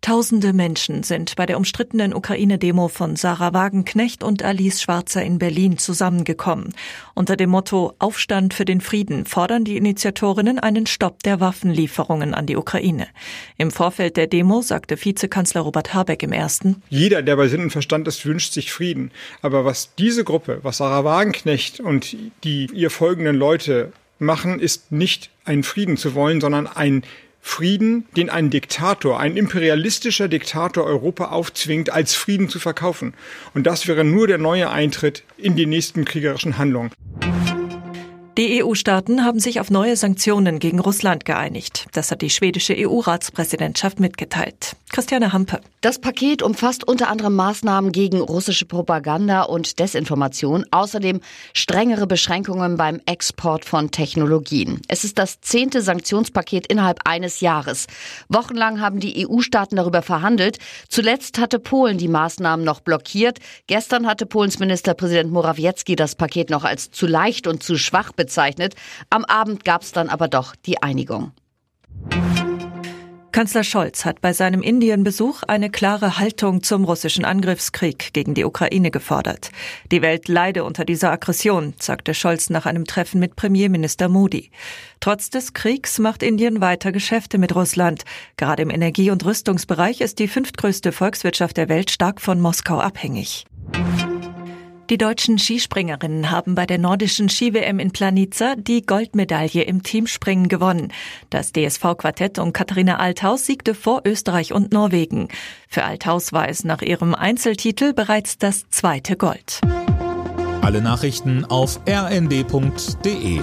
Tausende Menschen sind bei der umstrittenen Ukraine-Demo von Sarah Wagenknecht und Alice Schwarzer in Berlin zusammengekommen. Unter dem Motto Aufstand für den Frieden fordern die Initiatorinnen einen Stopp der Waffenlieferungen an die Ukraine. Im Vorfeld der Demo sagte Vizekanzler Robert Habeck im ersten Jeder, der bei Sinn und Verstand ist, wünscht sich Frieden. Aber was diese Gruppe, was Sarah Wagenknecht und die ihr folgenden Leute machen, ist nicht einen Frieden zu wollen, sondern ein Frieden, den ein Diktator, ein imperialistischer Diktator Europa aufzwingt, als Frieden zu verkaufen. Und das wäre nur der neue Eintritt in die nächsten kriegerischen Handlungen. Die EU-Staaten haben sich auf neue Sanktionen gegen Russland geeinigt. Das hat die schwedische EU-Ratspräsidentschaft mitgeteilt. Christiane Hampe. Das Paket umfasst unter anderem Maßnahmen gegen russische Propaganda und Desinformation, außerdem strengere Beschränkungen beim Export von Technologien. Es ist das zehnte Sanktionspaket innerhalb eines Jahres. Wochenlang haben die EU-Staaten darüber verhandelt. Zuletzt hatte Polen die Maßnahmen noch blockiert. Gestern hatte Polens Ministerpräsident Morawiecki das Paket noch als zu leicht und zu schwach bezeichnet. Am Abend gab es dann aber doch die Einigung. Kanzler Scholz hat bei seinem Indienbesuch eine klare Haltung zum russischen Angriffskrieg gegen die Ukraine gefordert. Die Welt leide unter dieser Aggression, sagte Scholz nach einem Treffen mit Premierminister Modi. Trotz des Kriegs macht Indien weiter Geschäfte mit Russland. Gerade im Energie- und Rüstungsbereich ist die fünftgrößte Volkswirtschaft der Welt stark von Moskau abhängig. Die deutschen Skispringerinnen haben bei der nordischen Ski-WM in Planica die Goldmedaille im Teamspringen gewonnen. Das DSV-Quartett um Katharina Althaus siegte vor Österreich und Norwegen. Für Althaus war es nach ihrem Einzeltitel bereits das zweite Gold. Alle Nachrichten auf rnd.de